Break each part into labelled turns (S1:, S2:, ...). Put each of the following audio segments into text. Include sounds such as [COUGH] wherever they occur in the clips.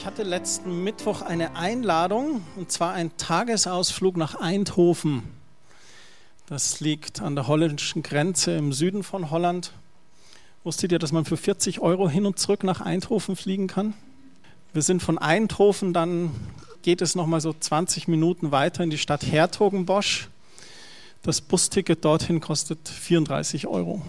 S1: Ich hatte letzten Mittwoch eine Einladung und zwar einen Tagesausflug nach Eindhoven. Das liegt an der holländischen Grenze im Süden von Holland. Wusstet ihr, dass man für 40 Euro hin und zurück nach Eindhoven fliegen kann? Wir sind von Eindhoven, dann geht es nochmal so 20 Minuten weiter in die Stadt Hertogenbosch. Das Busticket dorthin kostet 34 Euro.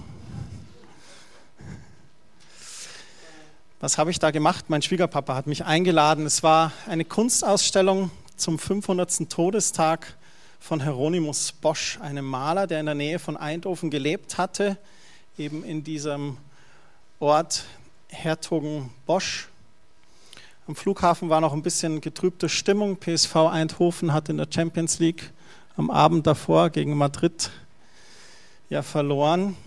S1: Was habe ich da gemacht? Mein Schwiegerpapa hat mich eingeladen. Es war eine Kunstausstellung zum 500. Todestag von Hieronymus Bosch, einem Maler, der in der Nähe von Eindhoven gelebt hatte, eben in diesem Ort Hertogenbosch. Am Flughafen war noch ein bisschen getrübte Stimmung. PSV Eindhoven hat in der Champions League am Abend davor gegen Madrid ja verloren.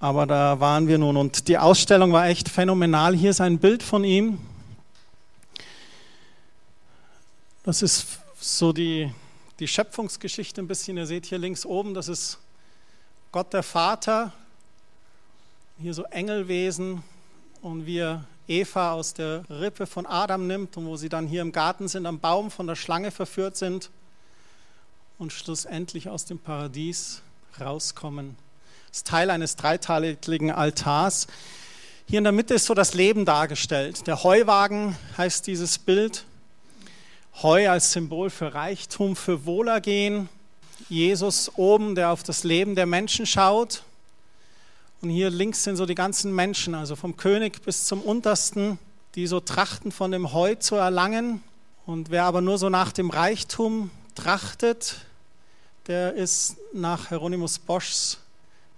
S1: Aber da waren wir nun und die Ausstellung war echt phänomenal. Hier ist ein Bild von ihm. Das ist so die, die Schöpfungsgeschichte ein bisschen. Ihr seht hier links oben, das ist Gott der Vater. Hier so Engelwesen und wie er Eva aus der Rippe von Adam nimmt und wo sie dann hier im Garten sind, am Baum von der Schlange verführt sind und schlussendlich aus dem Paradies rauskommen. Das ist Teil eines dreiteiligen Altars. Hier in der Mitte ist so das Leben dargestellt. Der Heuwagen heißt dieses Bild. Heu als Symbol für Reichtum, für Wohlergehen. Jesus oben, der auf das Leben der Menschen schaut. Und hier links sind so die ganzen Menschen, also vom König bis zum Untersten, die so trachten, von dem Heu zu erlangen. Und wer aber nur so nach dem Reichtum trachtet, der ist nach Hieronymus Boschs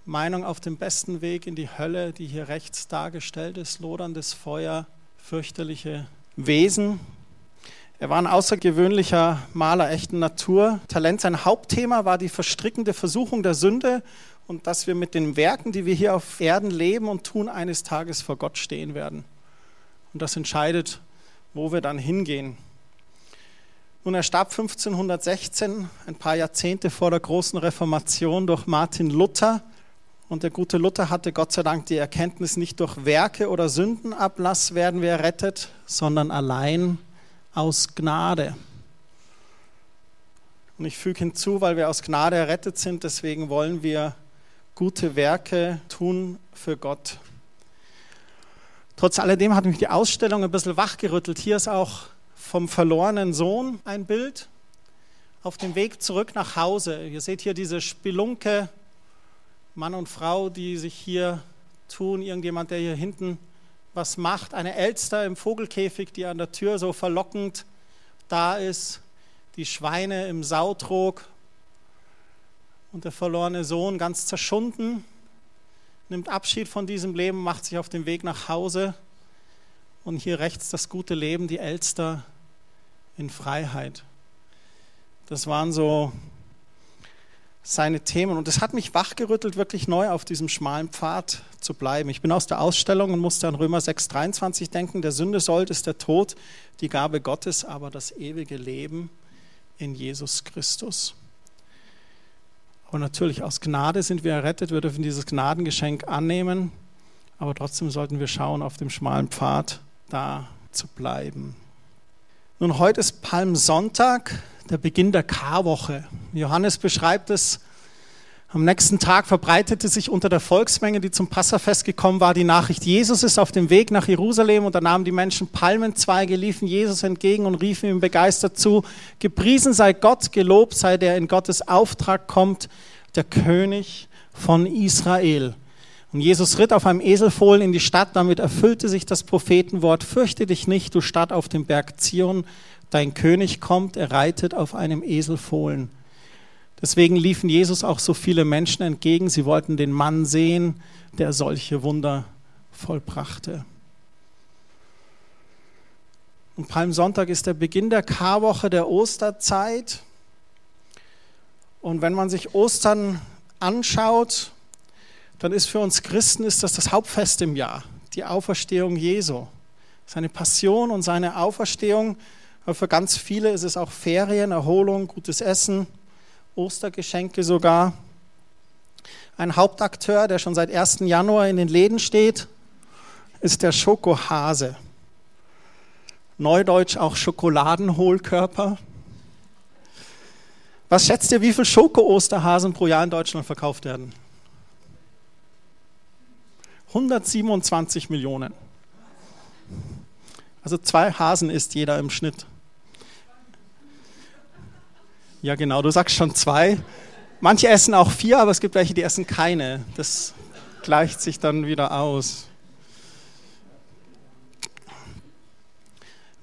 S1: Meinung auf dem besten Weg in die Hölle, die hier rechts dargestellt ist, loderndes Feuer, fürchterliche Wesen. Er war ein außergewöhnlicher Maler echten Natur. Talent, sein Hauptthema war die verstrickende Versuchung der Sünde und dass wir mit den Werken, die wir hier auf Erden leben und tun, eines Tages vor Gott stehen werden. Und das entscheidet, wo wir dann hingehen. Nun, er starb 1516, ein paar Jahrzehnte vor der großen Reformation durch Martin Luther. Und der gute Luther hatte Gott sei Dank die Erkenntnis, nicht durch Werke oder Sündenablass werden wir errettet, sondern allein aus Gnade. Und ich füge hinzu, weil wir aus Gnade errettet sind, deswegen wollen wir gute Werke tun für Gott. Trotz alledem hat mich die Ausstellung ein bisschen wachgerüttelt. Hier ist auch vom verlorenen Sohn ein Bild auf dem Weg zurück nach Hause. Ihr seht hier diese Spelunke Mann und Frau, die sich hier tun, irgendjemand, der hier hinten was macht, eine Elster im Vogelkäfig, die an der Tür so verlockend da ist, die Schweine im Sautrog und der verlorene Sohn ganz zerschunden, nimmt Abschied von diesem Leben, macht sich auf den Weg nach Hause und hier rechts das gute Leben, die Elster in Freiheit. Das waren so seine Themen. Und es hat mich wachgerüttelt, wirklich neu auf diesem schmalen Pfad zu bleiben. Ich bin aus der Ausstellung und musste an Römer 6,23 denken. Der Sünde sollt ist der Tod, die Gabe Gottes, aber das ewige Leben in Jesus Christus. Aber natürlich, aus Gnade sind wir errettet. Wir dürfen dieses Gnadengeschenk annehmen. Aber trotzdem sollten wir schauen, auf dem schmalen Pfad da zu bleiben. Nun, heute ist Palmsonntag der Beginn der Karwoche. Johannes beschreibt es, am nächsten Tag verbreitete sich unter der Volksmenge, die zum Passafest gekommen war, die Nachricht, Jesus ist auf dem Weg nach Jerusalem und da nahmen die Menschen Palmenzweige, liefen Jesus entgegen und riefen ihm begeistert zu, gepriesen sei Gott, gelobt sei der in Gottes Auftrag kommt, der König von Israel. Und Jesus ritt auf einem Eselfohlen in die Stadt, damit erfüllte sich das Prophetenwort, fürchte dich nicht, du Stadt auf dem Berg Zion, dein König kommt, er reitet auf einem Eselfohlen. Deswegen liefen Jesus auch so viele Menschen entgegen. Sie wollten den Mann sehen, der solche Wunder vollbrachte. Und Palmsonntag ist der Beginn der Karwoche der Osterzeit. Und wenn man sich Ostern anschaut, dann ist für uns Christen ist das das Hauptfest im Jahr, die Auferstehung Jesu. Seine Passion und seine Auferstehung aber für ganz viele ist es auch Ferien, Erholung, gutes Essen, Ostergeschenke sogar. Ein Hauptakteur, der schon seit 1. Januar in den Läden steht, ist der Schokohase. Neudeutsch auch Schokoladenhohlkörper. Was schätzt ihr, wie viele Schoko-Osterhasen pro Jahr in Deutschland verkauft werden? 127 Millionen. Also zwei Hasen isst jeder im Schnitt. Ja, genau, du sagst schon zwei. Manche essen auch vier, aber es gibt welche, die essen keine. Das gleicht sich dann wieder aus.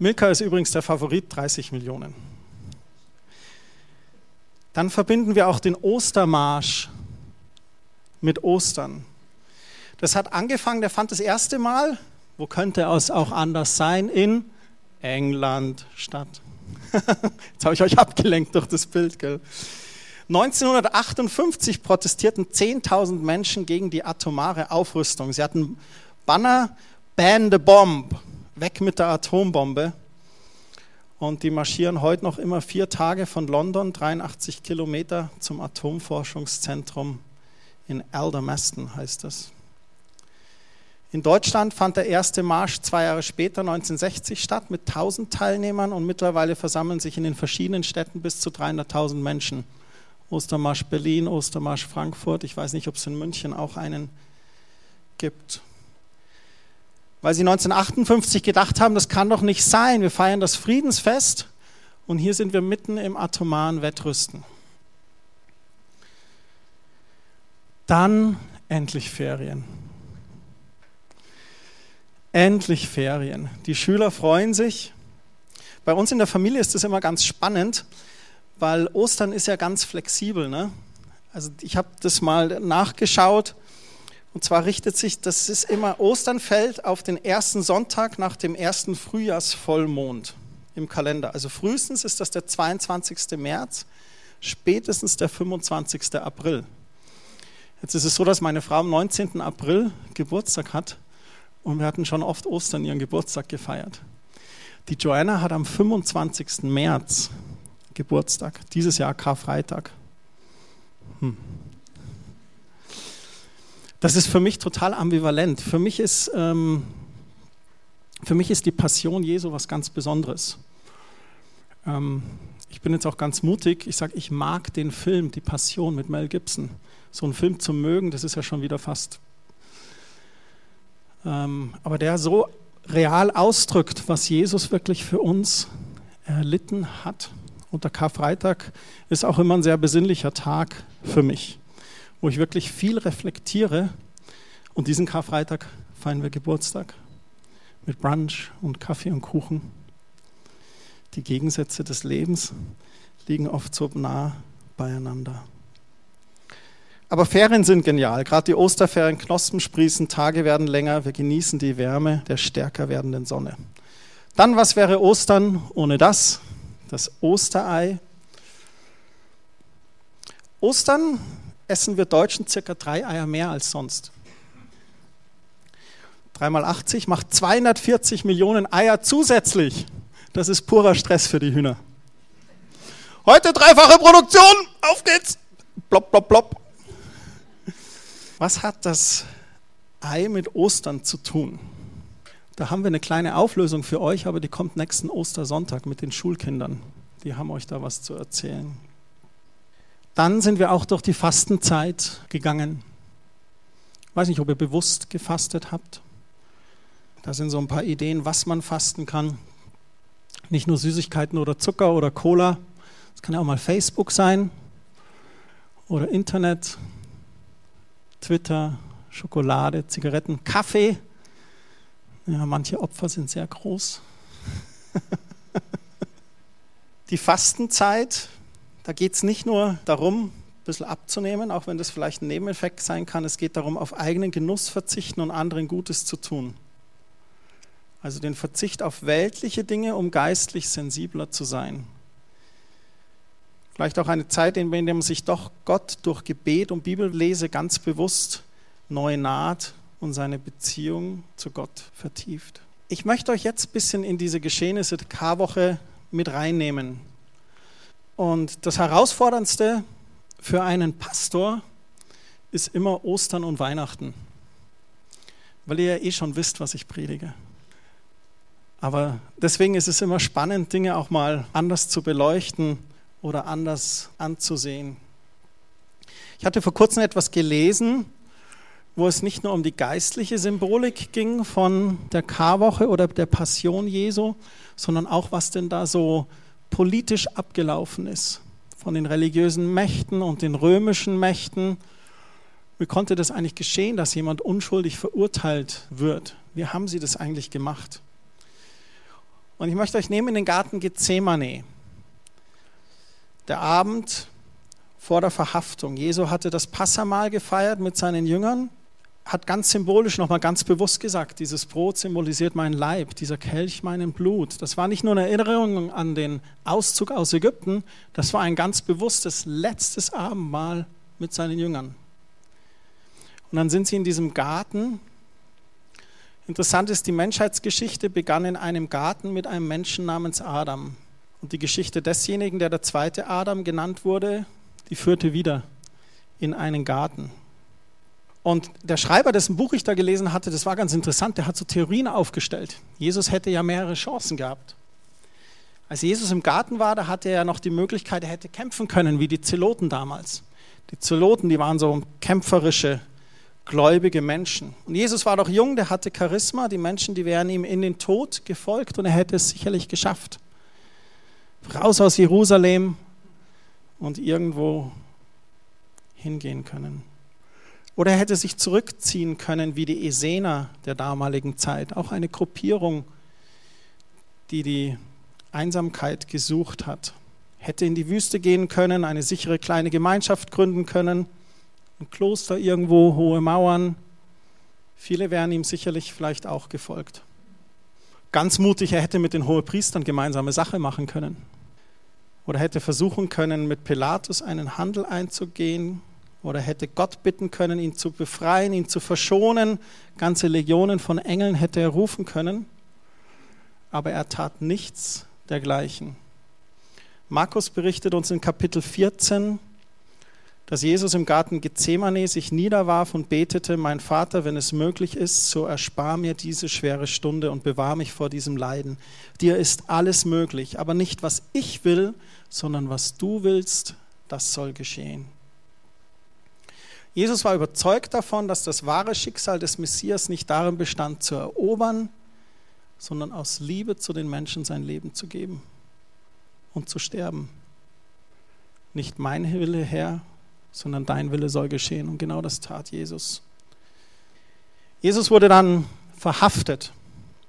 S1: Milka ist übrigens der Favorit, 30 Millionen. Dann verbinden wir auch den Ostermarsch mit Ostern. Das hat angefangen, der fand das erste Mal, wo könnte es auch anders sein, in England statt. [LAUGHS] Jetzt habe ich euch abgelenkt durch das Bild. Gell? 1958 protestierten 10.000 Menschen gegen die atomare Aufrüstung. Sie hatten Banner, Ban the Bomb, weg mit der Atombombe. Und die marschieren heute noch immer vier Tage von London, 83 Kilometer zum Atomforschungszentrum in Aldermaston heißt das. In Deutschland fand der erste Marsch zwei Jahre später, 1960, statt mit 1000 Teilnehmern und mittlerweile versammeln sich in den verschiedenen Städten bis zu 300.000 Menschen. Ostermarsch Berlin, Ostermarsch Frankfurt, ich weiß nicht, ob es in München auch einen gibt. Weil sie 1958 gedacht haben, das kann doch nicht sein, wir feiern das Friedensfest und hier sind wir mitten im atomaren Wettrüsten. Dann endlich Ferien. Endlich Ferien. Die Schüler freuen sich. Bei uns in der Familie ist das immer ganz spannend, weil Ostern ist ja ganz flexibel. Ne? Also ich habe das mal nachgeschaut. Und zwar richtet sich, das ist immer, Ostern fällt auf den ersten Sonntag nach dem ersten Frühjahrsvollmond im Kalender. Also frühestens ist das der 22. März, spätestens der 25. April. Jetzt ist es so, dass meine Frau am 19. April Geburtstag hat und wir hatten schon oft Ostern ihren Geburtstag gefeiert. Die Joanna hat am 25. März Geburtstag, dieses Jahr Karfreitag. Hm. Das ist für mich total ambivalent. Für mich ist, ähm, für mich ist die Passion Jesu was ganz Besonderes. Ähm, ich bin jetzt auch ganz mutig. Ich sage, ich mag den Film, die Passion mit Mel Gibson. So einen Film zu mögen, das ist ja schon wieder fast aber der so real ausdrückt, was Jesus wirklich für uns erlitten hat. Und der Karfreitag ist auch immer ein sehr besinnlicher Tag für mich, wo ich wirklich viel reflektiere. Und diesen Karfreitag feiern wir Geburtstag mit Brunch und Kaffee und Kuchen. Die Gegensätze des Lebens liegen oft so nah beieinander. Aber Ferien sind genial. Gerade die Osterferien, Knospen sprießen, Tage werden länger, wir genießen die Wärme der stärker werdenden Sonne. Dann, was wäre Ostern ohne das? Das Osterei. Ostern essen wir Deutschen circa drei Eier mehr als sonst. 3 mal 80 macht 240 Millionen Eier zusätzlich. Das ist purer Stress für die Hühner. Heute dreifache Produktion. Auf geht's. Plopp, plopp, plopp. Was hat das Ei mit Ostern zu tun? Da haben wir eine kleine Auflösung für euch, aber die kommt nächsten Ostersonntag mit den Schulkindern. Die haben euch da was zu erzählen. Dann sind wir auch durch die Fastenzeit gegangen. Ich weiß nicht, ob ihr bewusst gefastet habt. Da sind so ein paar Ideen, was man fasten kann. Nicht nur Süßigkeiten oder Zucker oder Cola. Es kann ja auch mal Facebook sein oder Internet Twitter, Schokolade, Zigaretten, Kaffee. Ja, manche Opfer sind sehr groß. [LAUGHS] Die Fastenzeit, da geht es nicht nur darum, ein bisschen abzunehmen, auch wenn das vielleicht ein Nebeneffekt sein kann. Es geht darum, auf eigenen Genuss verzichten und anderen Gutes zu tun. Also den Verzicht auf weltliche Dinge, um geistlich sensibler zu sein. Vielleicht auch eine Zeit, in der man sich doch Gott durch Gebet und Bibellese ganz bewusst neu naht und seine Beziehung zu Gott vertieft. Ich möchte euch jetzt ein bisschen in diese Geschehnisse der Karwoche mit reinnehmen. Und das Herausforderndste für einen Pastor ist immer Ostern und Weihnachten. weil ihr ja eh schon wisst, was ich predige. Aber deswegen ist es immer spannend, Dinge auch mal anders zu beleuchten oder anders anzusehen. Ich hatte vor kurzem etwas gelesen, wo es nicht nur um die geistliche Symbolik ging von der Karwoche oder der Passion Jesu, sondern auch, was denn da so politisch abgelaufen ist von den religiösen Mächten und den römischen Mächten. Wie konnte das eigentlich geschehen, dass jemand unschuldig verurteilt wird? Wie haben sie das eigentlich gemacht? Und ich möchte euch nehmen in den Garten Gethsemane. Der Abend vor der Verhaftung. Jesu hatte das Passamal gefeiert mit seinen Jüngern, hat ganz symbolisch nochmal ganz bewusst gesagt, dieses Brot symbolisiert meinen Leib, dieser Kelch meinen Blut. Das war nicht nur eine Erinnerung an den Auszug aus Ägypten, das war ein ganz bewusstes letztes Abendmahl mit seinen Jüngern. Und dann sind sie in diesem Garten Interessant ist, die Menschheitsgeschichte begann in einem Garten mit einem Menschen namens Adam. Und die Geschichte desjenigen, der der zweite Adam genannt wurde, die führte wieder in einen Garten. Und der Schreiber, dessen Buch ich da gelesen hatte, das war ganz interessant, der hat so Theorien aufgestellt. Jesus hätte ja mehrere Chancen gehabt. Als Jesus im Garten war, da hatte er ja noch die Möglichkeit, er hätte kämpfen können, wie die Zeloten damals. Die Zeloten, die waren so kämpferische gläubige Menschen. Und Jesus war doch jung, der hatte Charisma, die Menschen, die wären ihm in den Tod gefolgt und er hätte es sicherlich geschafft. Raus aus Jerusalem und irgendwo hingehen können. Oder er hätte sich zurückziehen können wie die Essener der damaligen Zeit, auch eine Gruppierung, die die Einsamkeit gesucht hat. Hätte in die Wüste gehen können, eine sichere kleine Gemeinschaft gründen können ein Kloster irgendwo, hohe Mauern. Viele wären ihm sicherlich vielleicht auch gefolgt. Ganz mutig, er hätte mit den Hohepriestern gemeinsame Sache machen können. Oder hätte versuchen können, mit Pilatus einen Handel einzugehen. Oder hätte Gott bitten können, ihn zu befreien, ihn zu verschonen. Ganze Legionen von Engeln hätte er rufen können. Aber er tat nichts dergleichen. Markus berichtet uns in Kapitel 14, dass Jesus im Garten Gethsemane sich niederwarf und betete, mein Vater, wenn es möglich ist, so erspar mir diese schwere Stunde und bewahr mich vor diesem Leiden. Dir ist alles möglich, aber nicht was ich will, sondern was du willst, das soll geschehen. Jesus war überzeugt davon, dass das wahre Schicksal des Messias nicht darin bestand, zu erobern, sondern aus Liebe zu den Menschen sein Leben zu geben und zu sterben. Nicht mein Wille, Herr, sondern dein Wille soll geschehen. Und genau das tat Jesus. Jesus wurde dann verhaftet.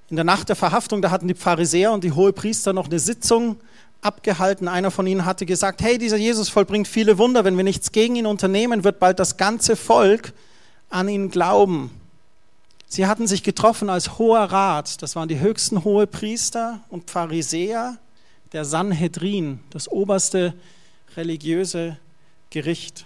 S1: In der Nacht der Verhaftung, da hatten die Pharisäer und die Hohepriester noch eine Sitzung abgehalten. Einer von ihnen hatte gesagt, hey, dieser Jesus vollbringt viele Wunder. Wenn wir nichts gegen ihn unternehmen, wird bald das ganze Volk an ihn glauben. Sie hatten sich getroffen als Hoher Rat. Das waren die höchsten Hohepriester und Pharisäer, der Sanhedrin, das oberste religiöse Gericht.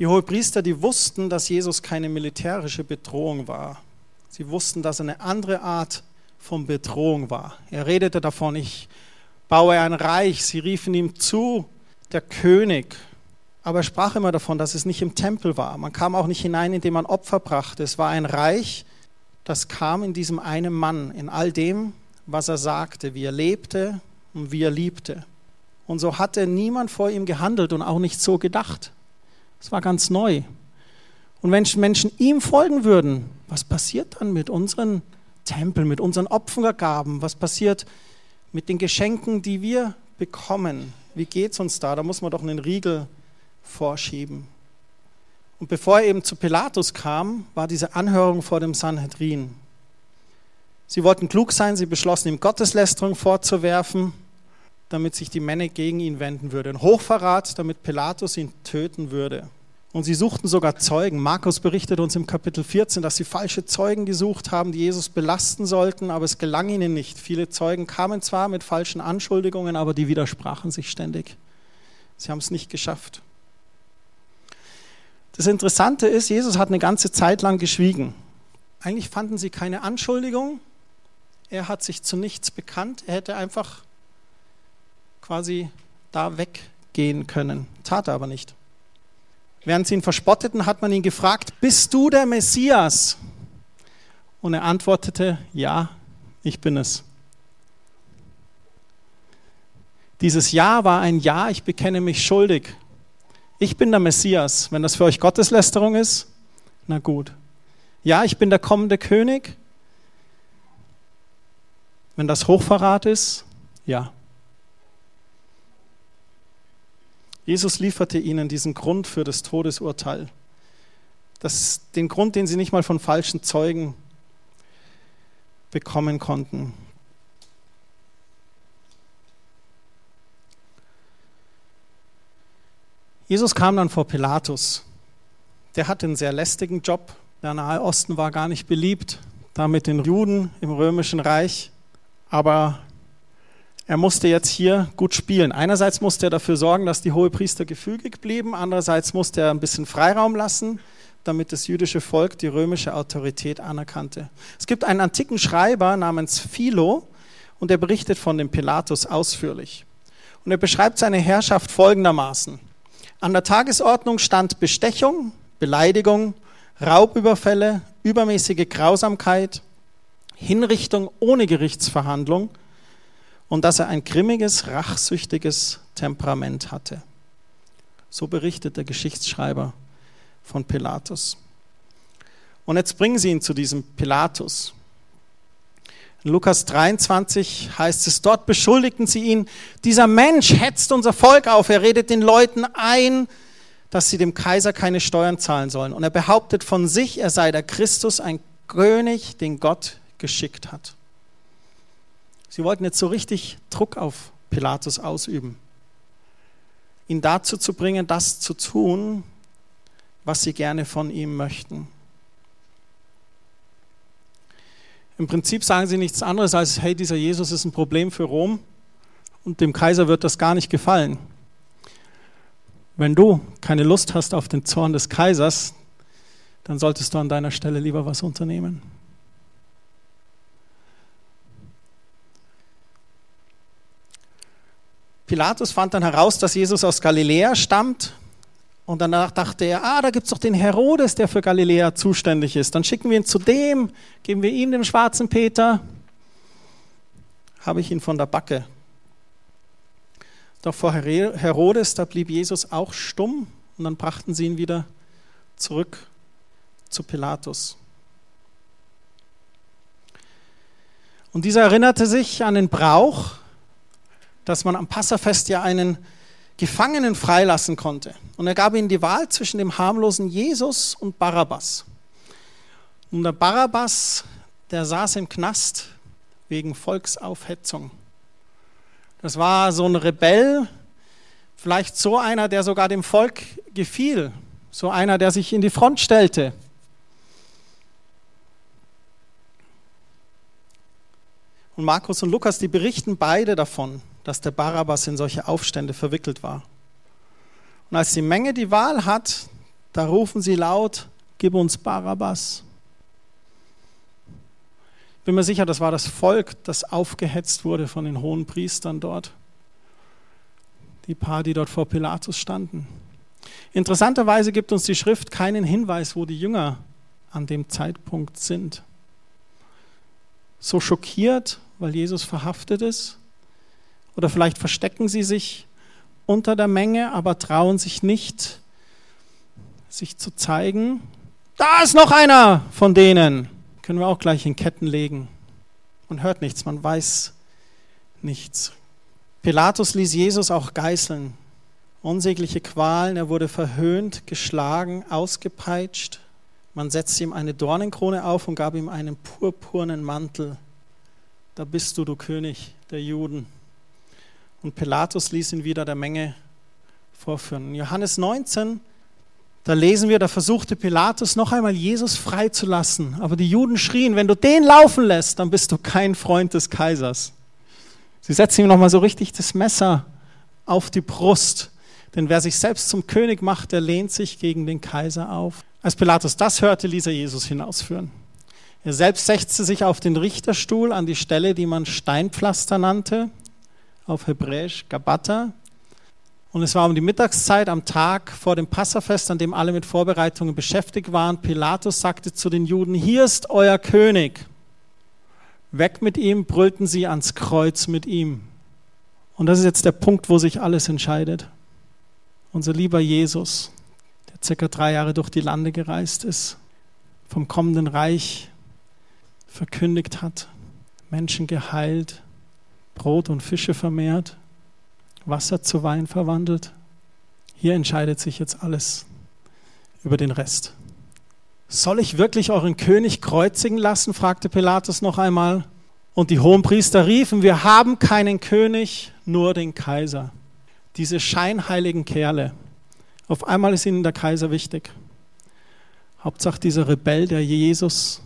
S1: Die Hohepriester, die wussten, dass Jesus keine militärische Bedrohung war. Sie wussten, dass er eine andere Art von Bedrohung war. Er redete davon, ich baue ein Reich. Sie riefen ihm zu, der König. Aber er sprach immer davon, dass es nicht im Tempel war. Man kam auch nicht hinein, indem man Opfer brachte. Es war ein Reich, das kam in diesem einen Mann, in all dem, was er sagte, wie er lebte und wie er liebte. Und so hatte niemand vor ihm gehandelt und auch nicht so gedacht. Das war ganz neu. Und wenn Menschen ihm folgen würden, was passiert dann mit unseren Tempeln, mit unseren Opfergaben? Was passiert mit den Geschenken, die wir bekommen? Wie geht es uns da? Da muss man doch einen Riegel vorschieben. Und bevor er eben zu Pilatus kam, war diese Anhörung vor dem Sanhedrin. Sie wollten klug sein, sie beschlossen, ihm Gotteslästerung vorzuwerfen damit sich die Männer gegen ihn wenden würden. Hochverrat, damit Pilatus ihn töten würde. Und sie suchten sogar Zeugen. Markus berichtet uns im Kapitel 14, dass sie falsche Zeugen gesucht haben, die Jesus belasten sollten, aber es gelang ihnen nicht. Viele Zeugen kamen zwar mit falschen Anschuldigungen, aber die widersprachen sich ständig. Sie haben es nicht geschafft. Das Interessante ist, Jesus hat eine ganze Zeit lang geschwiegen. Eigentlich fanden sie keine Anschuldigung. Er hat sich zu nichts bekannt. Er hätte einfach quasi da weggehen können. Tat er aber nicht. Während sie ihn verspotteten, hat man ihn gefragt, bist du der Messias? Und er antwortete, ja, ich bin es. Dieses Ja war ein Ja, ich bekenne mich schuldig. Ich bin der Messias. Wenn das für euch Gotteslästerung ist, na gut. Ja, ich bin der kommende König. Wenn das Hochverrat ist, ja. Jesus lieferte ihnen diesen Grund für das Todesurteil. Das, den Grund, den sie nicht mal von falschen Zeugen bekommen konnten. Jesus kam dann vor Pilatus. Der hatte einen sehr lästigen Job. Der Nahe Osten war gar nicht beliebt, da mit den Juden im römischen Reich. Aber er musste jetzt hier gut spielen. Einerseits musste er dafür sorgen, dass die Hohepriester gefügig blieben. Andererseits musste er ein bisschen Freiraum lassen, damit das jüdische Volk die römische Autorität anerkannte. Es gibt einen antiken Schreiber namens Philo und er berichtet von dem Pilatus ausführlich. Und er beschreibt seine Herrschaft folgendermaßen. An der Tagesordnung stand Bestechung, Beleidigung, Raubüberfälle, übermäßige Grausamkeit, Hinrichtung ohne Gerichtsverhandlung und dass er ein grimmiges, rachsüchtiges Temperament hatte. So berichtet der Geschichtsschreiber von Pilatus. Und jetzt bringen sie ihn zu diesem Pilatus. In Lukas 23 heißt es, dort beschuldigten sie ihn, dieser Mensch hetzt unser Volk auf, er redet den Leuten ein, dass sie dem Kaiser keine Steuern zahlen sollen. Und er behauptet von sich, er sei der Christus, ein König, den Gott geschickt hat. Sie wollten jetzt so richtig Druck auf Pilatus ausüben, ihn dazu zu bringen, das zu tun, was sie gerne von ihm möchten. Im Prinzip sagen sie nichts anderes als, hey, dieser Jesus ist ein Problem für Rom und dem Kaiser wird das gar nicht gefallen. Wenn du keine Lust hast auf den Zorn des Kaisers, dann solltest du an deiner Stelle lieber was unternehmen. Pilatus fand dann heraus, dass Jesus aus Galiläa stammt und danach dachte er, ah, da gibt es doch den Herodes, der für Galiläa zuständig ist. Dann schicken wir ihn zu dem, geben wir ihm den schwarzen Peter. Habe ich ihn von der Backe. Doch vor Herodes, da blieb Jesus auch stumm und dann brachten sie ihn wieder zurück zu Pilatus. Und dieser erinnerte sich an den Brauch, dass man am Passafest ja einen Gefangenen freilassen konnte. Und er gab ihnen die Wahl zwischen dem harmlosen Jesus und Barabbas. Und der Barabbas, der saß im Knast wegen Volksaufhetzung. Das war so ein Rebell, vielleicht so einer, der sogar dem Volk gefiel, so einer, der sich in die Front stellte. Und Markus und Lukas, die berichten beide davon dass der Barabbas in solche Aufstände verwickelt war. Und als die Menge die Wahl hat, da rufen sie laut, gib uns Barabbas. Ich bin mir sicher, das war das Volk, das aufgehetzt wurde von den hohen Priestern dort. Die paar, die dort vor Pilatus standen. Interessanterweise gibt uns die Schrift keinen Hinweis, wo die Jünger an dem Zeitpunkt sind. So schockiert, weil Jesus verhaftet ist, oder vielleicht verstecken sie sich unter der Menge, aber trauen sich nicht, sich zu zeigen. Da ist noch einer von denen. Können wir auch gleich in Ketten legen. Man hört nichts, man weiß nichts. Pilatus ließ Jesus auch geißeln. Unsägliche Qualen, er wurde verhöhnt, geschlagen, ausgepeitscht. Man setzte ihm eine Dornenkrone auf und gab ihm einen purpurnen Mantel. Da bist du, du König der Juden. Und Pilatus ließ ihn wieder der Menge vorführen. In Johannes 19, da lesen wir, da versuchte Pilatus noch einmal Jesus freizulassen. Aber die Juden schrien, wenn du den laufen lässt, dann bist du kein Freund des Kaisers. Sie setzen ihm nochmal so richtig das Messer auf die Brust. Denn wer sich selbst zum König macht, der lehnt sich gegen den Kaiser auf. Als Pilatus das hörte, ließ er Jesus hinausführen. Er selbst setzte sich auf den Richterstuhl an die Stelle, die man Steinpflaster nannte auf Hebräisch Gabata. Und es war um die Mittagszeit am Tag vor dem Passafest, an dem alle mit Vorbereitungen beschäftigt waren. Pilatus sagte zu den Juden, hier ist euer König. Weg mit ihm, brüllten sie ans Kreuz mit ihm. Und das ist jetzt der Punkt, wo sich alles entscheidet. Unser lieber Jesus, der circa drei Jahre durch die Lande gereist ist, vom kommenden Reich verkündigt hat, Menschen geheilt, Brot und Fische vermehrt, Wasser zu Wein verwandelt. Hier entscheidet sich jetzt alles über den Rest. Soll ich wirklich euren König kreuzigen lassen? fragte Pilatus noch einmal. Und die Hohenpriester riefen, wir haben keinen König, nur den Kaiser. Diese scheinheiligen Kerle. Auf einmal ist ihnen der Kaiser wichtig. Hauptsache dieser Rebell, der Jesus,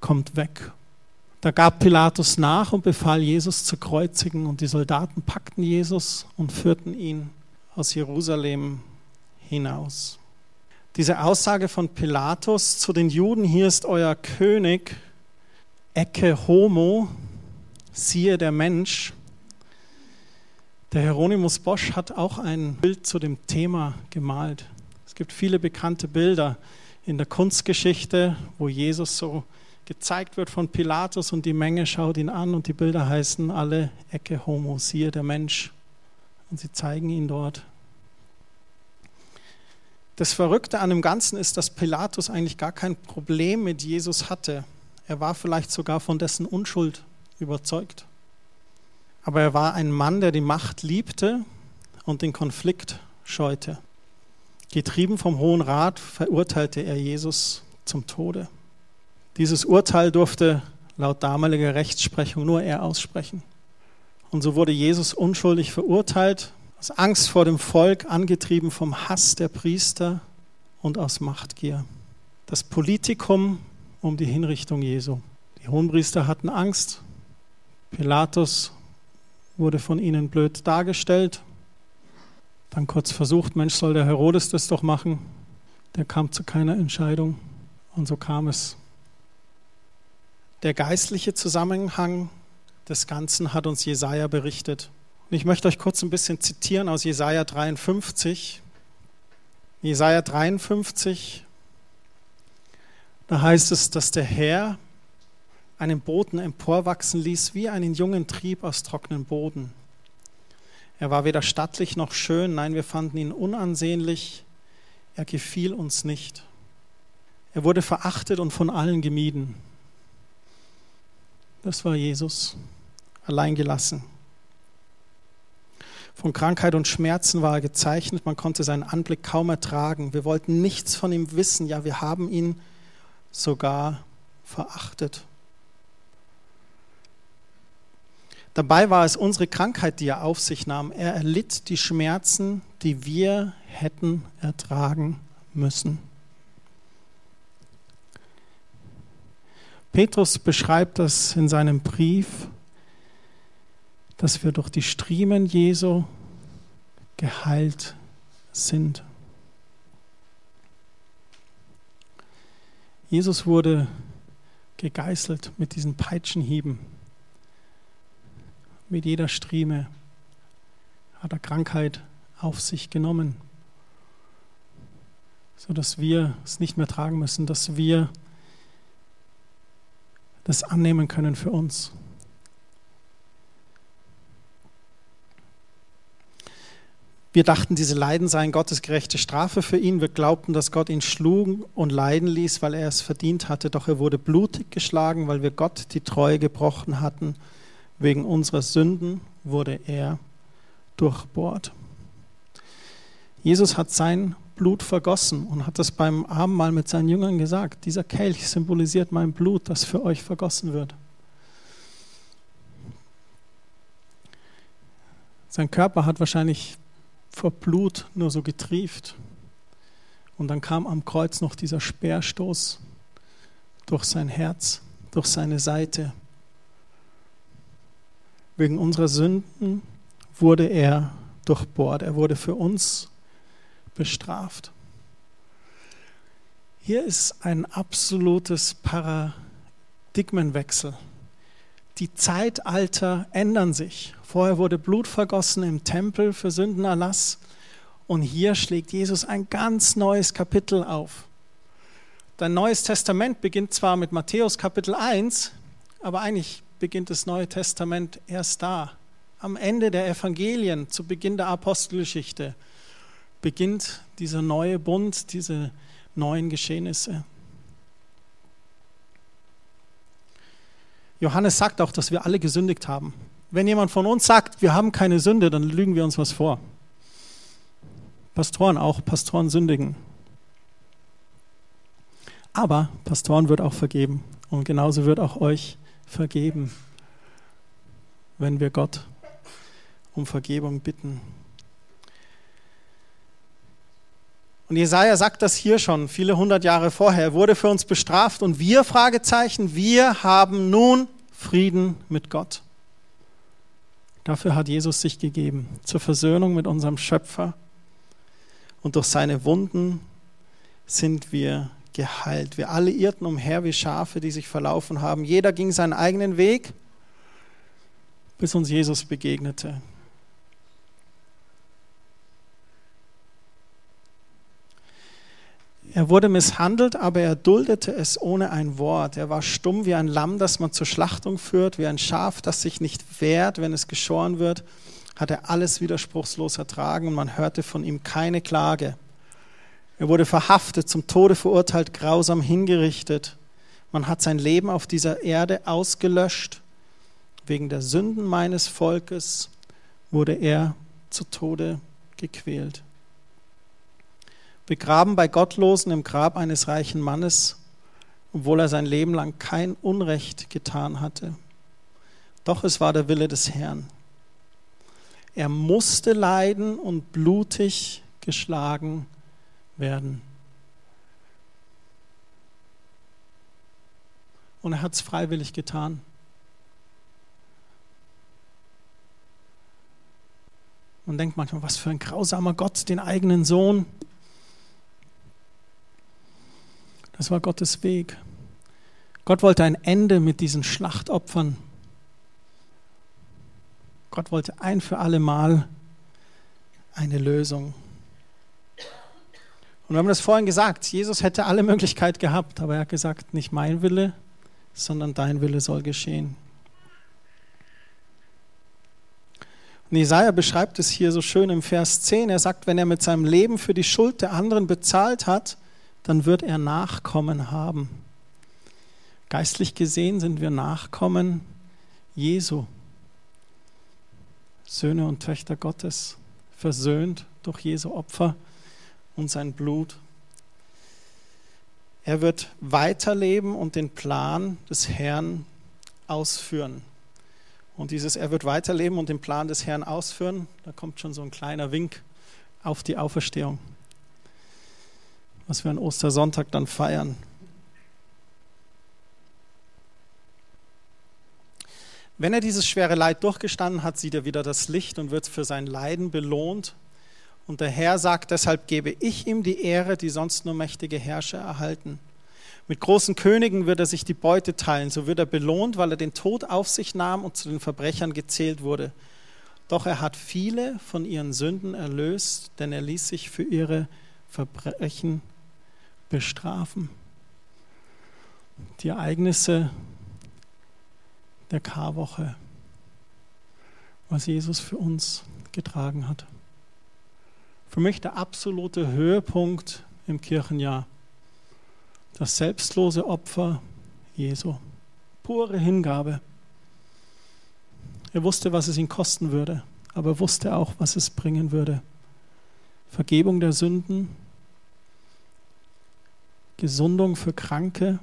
S1: kommt weg da gab Pilatus nach und befahl Jesus zu kreuzigen und die Soldaten packten Jesus und führten ihn aus Jerusalem hinaus. Diese Aussage von Pilatus zu den Juden, hier ist euer König, Ecke Homo, siehe der Mensch. Der Hieronymus Bosch hat auch ein Bild zu dem Thema gemalt. Es gibt viele bekannte Bilder in der Kunstgeschichte, wo Jesus so gezeigt wird von Pilatus und die Menge schaut ihn an und die Bilder heißen alle Ecke Homo, siehe der Mensch. Und sie zeigen ihn dort. Das Verrückte an dem Ganzen ist, dass Pilatus eigentlich gar kein Problem mit Jesus hatte. Er war vielleicht sogar von dessen Unschuld überzeugt. Aber er war ein Mann, der die Macht liebte und den Konflikt scheute. Getrieben vom Hohen Rat verurteilte er Jesus zum Tode. Dieses Urteil durfte laut damaliger Rechtsprechung nur er aussprechen. Und so wurde Jesus unschuldig verurteilt, aus Angst vor dem Volk, angetrieben vom Hass der Priester und aus Machtgier. Das Politikum um die Hinrichtung Jesu. Die Hohenpriester hatten Angst. Pilatus wurde von ihnen blöd dargestellt. Dann kurz versucht, Mensch, soll der Herodes das doch machen. Der kam zu keiner Entscheidung. Und so kam es der geistliche Zusammenhang des Ganzen hat uns Jesaja berichtet. Und ich möchte euch kurz ein bisschen zitieren aus Jesaja 53. Jesaja 53, da heißt es, dass der Herr einen Boden emporwachsen ließ, wie einen jungen Trieb aus trockenem Boden. Er war weder stattlich noch schön, nein, wir fanden ihn unansehnlich, er gefiel uns nicht. Er wurde verachtet und von allen gemieden. Das war Jesus, allein gelassen. Von Krankheit und Schmerzen war er gezeichnet, man konnte seinen Anblick kaum ertragen. Wir wollten nichts von ihm wissen, ja, wir haben ihn sogar verachtet. Dabei war es unsere Krankheit, die er auf sich nahm. Er erlitt die Schmerzen, die wir hätten ertragen müssen. Petrus beschreibt das in seinem Brief, dass wir durch die Striemen Jesu geheilt sind. Jesus wurde gegeißelt mit diesen Peitschenhieben. Mit jeder Strieme hat er Krankheit auf sich genommen, sodass wir es nicht mehr tragen müssen, dass wir das annehmen können für uns. Wir dachten, diese Leiden seien Gottes gerechte Strafe für ihn. Wir glaubten, dass Gott ihn schlug und leiden ließ, weil er es verdient hatte. Doch er wurde blutig geschlagen, weil wir Gott die Treue gebrochen hatten. Wegen unserer Sünden wurde er durchbohrt. Jesus hat sein Blut vergossen und hat das beim Abendmahl mit seinen Jüngern gesagt. Dieser Kelch symbolisiert mein Blut, das für euch vergossen wird. Sein Körper hat wahrscheinlich vor Blut nur so getrieft. Und dann kam am Kreuz noch dieser Speerstoß durch sein Herz, durch seine Seite. Wegen unserer Sünden wurde er durchbohrt. Er wurde für uns bestraft. Hier ist ein absolutes Paradigmenwechsel. Die Zeitalter ändern sich. Vorher wurde Blut vergossen im Tempel für Sündenerlass und hier schlägt Jesus ein ganz neues Kapitel auf. Dein Neues Testament beginnt zwar mit Matthäus Kapitel 1, aber eigentlich beginnt das Neue Testament erst da. Am Ende der Evangelien, zu Beginn der Apostelgeschichte, beginnt dieser neue Bund, diese neuen Geschehnisse. Johannes sagt auch, dass wir alle gesündigt haben. Wenn jemand von uns sagt, wir haben keine Sünde, dann lügen wir uns was vor. Pastoren auch, Pastoren sündigen. Aber Pastoren wird auch vergeben und genauso wird auch euch vergeben, wenn wir Gott um Vergebung bitten. Und Jesaja sagt das hier schon, viele hundert Jahre vorher. Er wurde für uns bestraft und wir, Fragezeichen, wir haben nun Frieden mit Gott. Dafür hat Jesus sich gegeben, zur Versöhnung mit unserem Schöpfer. Und durch seine Wunden sind wir geheilt. Wir alle irrten umher wie Schafe, die sich verlaufen haben. Jeder ging seinen eigenen Weg, bis uns Jesus begegnete. Er wurde misshandelt, aber er duldete es ohne ein Wort. Er war stumm wie ein Lamm, das man zur Schlachtung führt, wie ein Schaf, das sich nicht wehrt, wenn es geschoren wird, hat er alles widerspruchslos ertragen und man hörte von ihm keine Klage. Er wurde verhaftet, zum Tode verurteilt, grausam hingerichtet. Man hat sein Leben auf dieser Erde ausgelöscht. Wegen der Sünden meines Volkes wurde er zu Tode gequält begraben bei Gottlosen im Grab eines reichen Mannes, obwohl er sein Leben lang kein Unrecht getan hatte. Doch es war der Wille des Herrn. Er musste leiden und blutig geschlagen werden. Und er hat es freiwillig getan. Man denkt manchmal, was für ein grausamer Gott, den eigenen Sohn Das war Gottes Weg. Gott wollte ein Ende mit diesen Schlachtopfern. Gott wollte ein für alle Mal eine Lösung. Und wir haben das vorhin gesagt, Jesus hätte alle Möglichkeit gehabt, aber er hat gesagt, nicht mein Wille, sondern dein Wille soll geschehen. Und Jesaja beschreibt es hier so schön im Vers 10. Er sagt, wenn er mit seinem Leben für die Schuld der anderen bezahlt hat, dann wird er Nachkommen haben. Geistlich gesehen sind wir Nachkommen Jesu, Söhne und Töchter Gottes, versöhnt durch Jesu Opfer und sein Blut. Er wird weiterleben und den Plan des Herrn ausführen. Und dieses Er wird weiterleben und den Plan des Herrn ausführen, da kommt schon so ein kleiner Wink auf die Auferstehung was wir an Ostersonntag dann feiern. Wenn er dieses schwere Leid durchgestanden hat, sieht er wieder das Licht und wird für sein Leiden belohnt. Und der Herr sagt, deshalb gebe ich ihm die Ehre, die sonst nur mächtige Herrscher erhalten. Mit großen Königen wird er sich die Beute teilen, so wird er belohnt, weil er den Tod auf sich nahm und zu den Verbrechern gezählt wurde. Doch er hat viele von ihren Sünden erlöst, denn er ließ sich für ihre Verbrechen bestrafen. Die Ereignisse der Karwoche, was Jesus für uns getragen hat. Für mich der absolute Höhepunkt im Kirchenjahr. Das selbstlose Opfer Jesu. Pure Hingabe. Er wusste, was es ihn kosten würde, aber wusste auch, was es bringen würde. Vergebung der Sünden, Gesundung für Kranke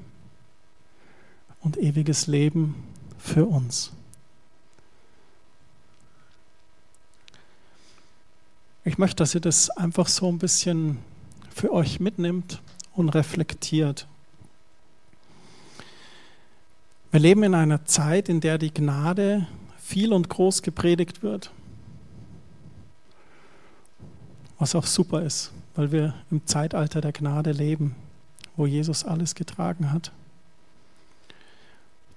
S1: und ewiges Leben für uns. Ich möchte, dass ihr das einfach so ein bisschen für euch mitnimmt und reflektiert. Wir leben in einer Zeit, in der die Gnade viel und groß gepredigt wird. Was auch super ist, weil wir im Zeitalter der Gnade leben wo Jesus alles getragen hat.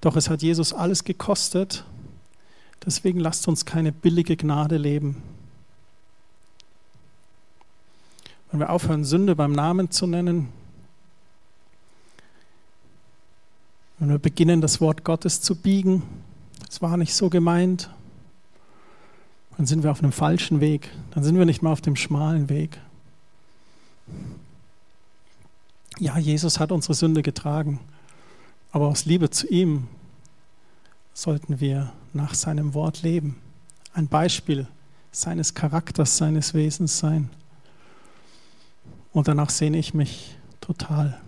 S1: Doch es hat Jesus alles gekostet. Deswegen lasst uns keine billige Gnade leben. Wenn wir aufhören, Sünde beim Namen zu nennen, wenn wir beginnen, das Wort Gottes zu biegen, es war nicht so gemeint, dann sind wir auf einem falschen Weg. Dann sind wir nicht mehr auf dem schmalen Weg. Ja, Jesus hat unsere Sünde getragen, aber aus Liebe zu ihm sollten wir nach seinem Wort leben. Ein Beispiel seines Charakters, seines Wesens sein. Und danach sehne ich mich total.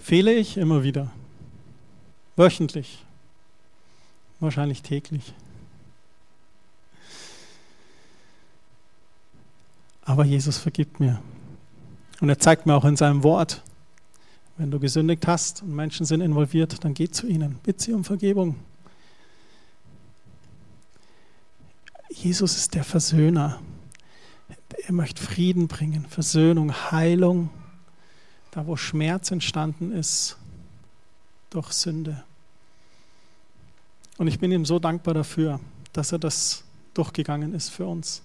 S1: Fehle ich immer wieder. Wöchentlich. Wahrscheinlich täglich. Aber Jesus vergibt mir. Und er zeigt mir auch in seinem Wort, wenn du gesündigt hast und Menschen sind involviert, dann geh zu ihnen, bitte sie um Vergebung. Jesus ist der Versöhner. Er möchte Frieden bringen, Versöhnung, Heilung, da wo Schmerz entstanden ist durch Sünde. Und ich bin ihm so dankbar dafür, dass er das durchgegangen ist für uns.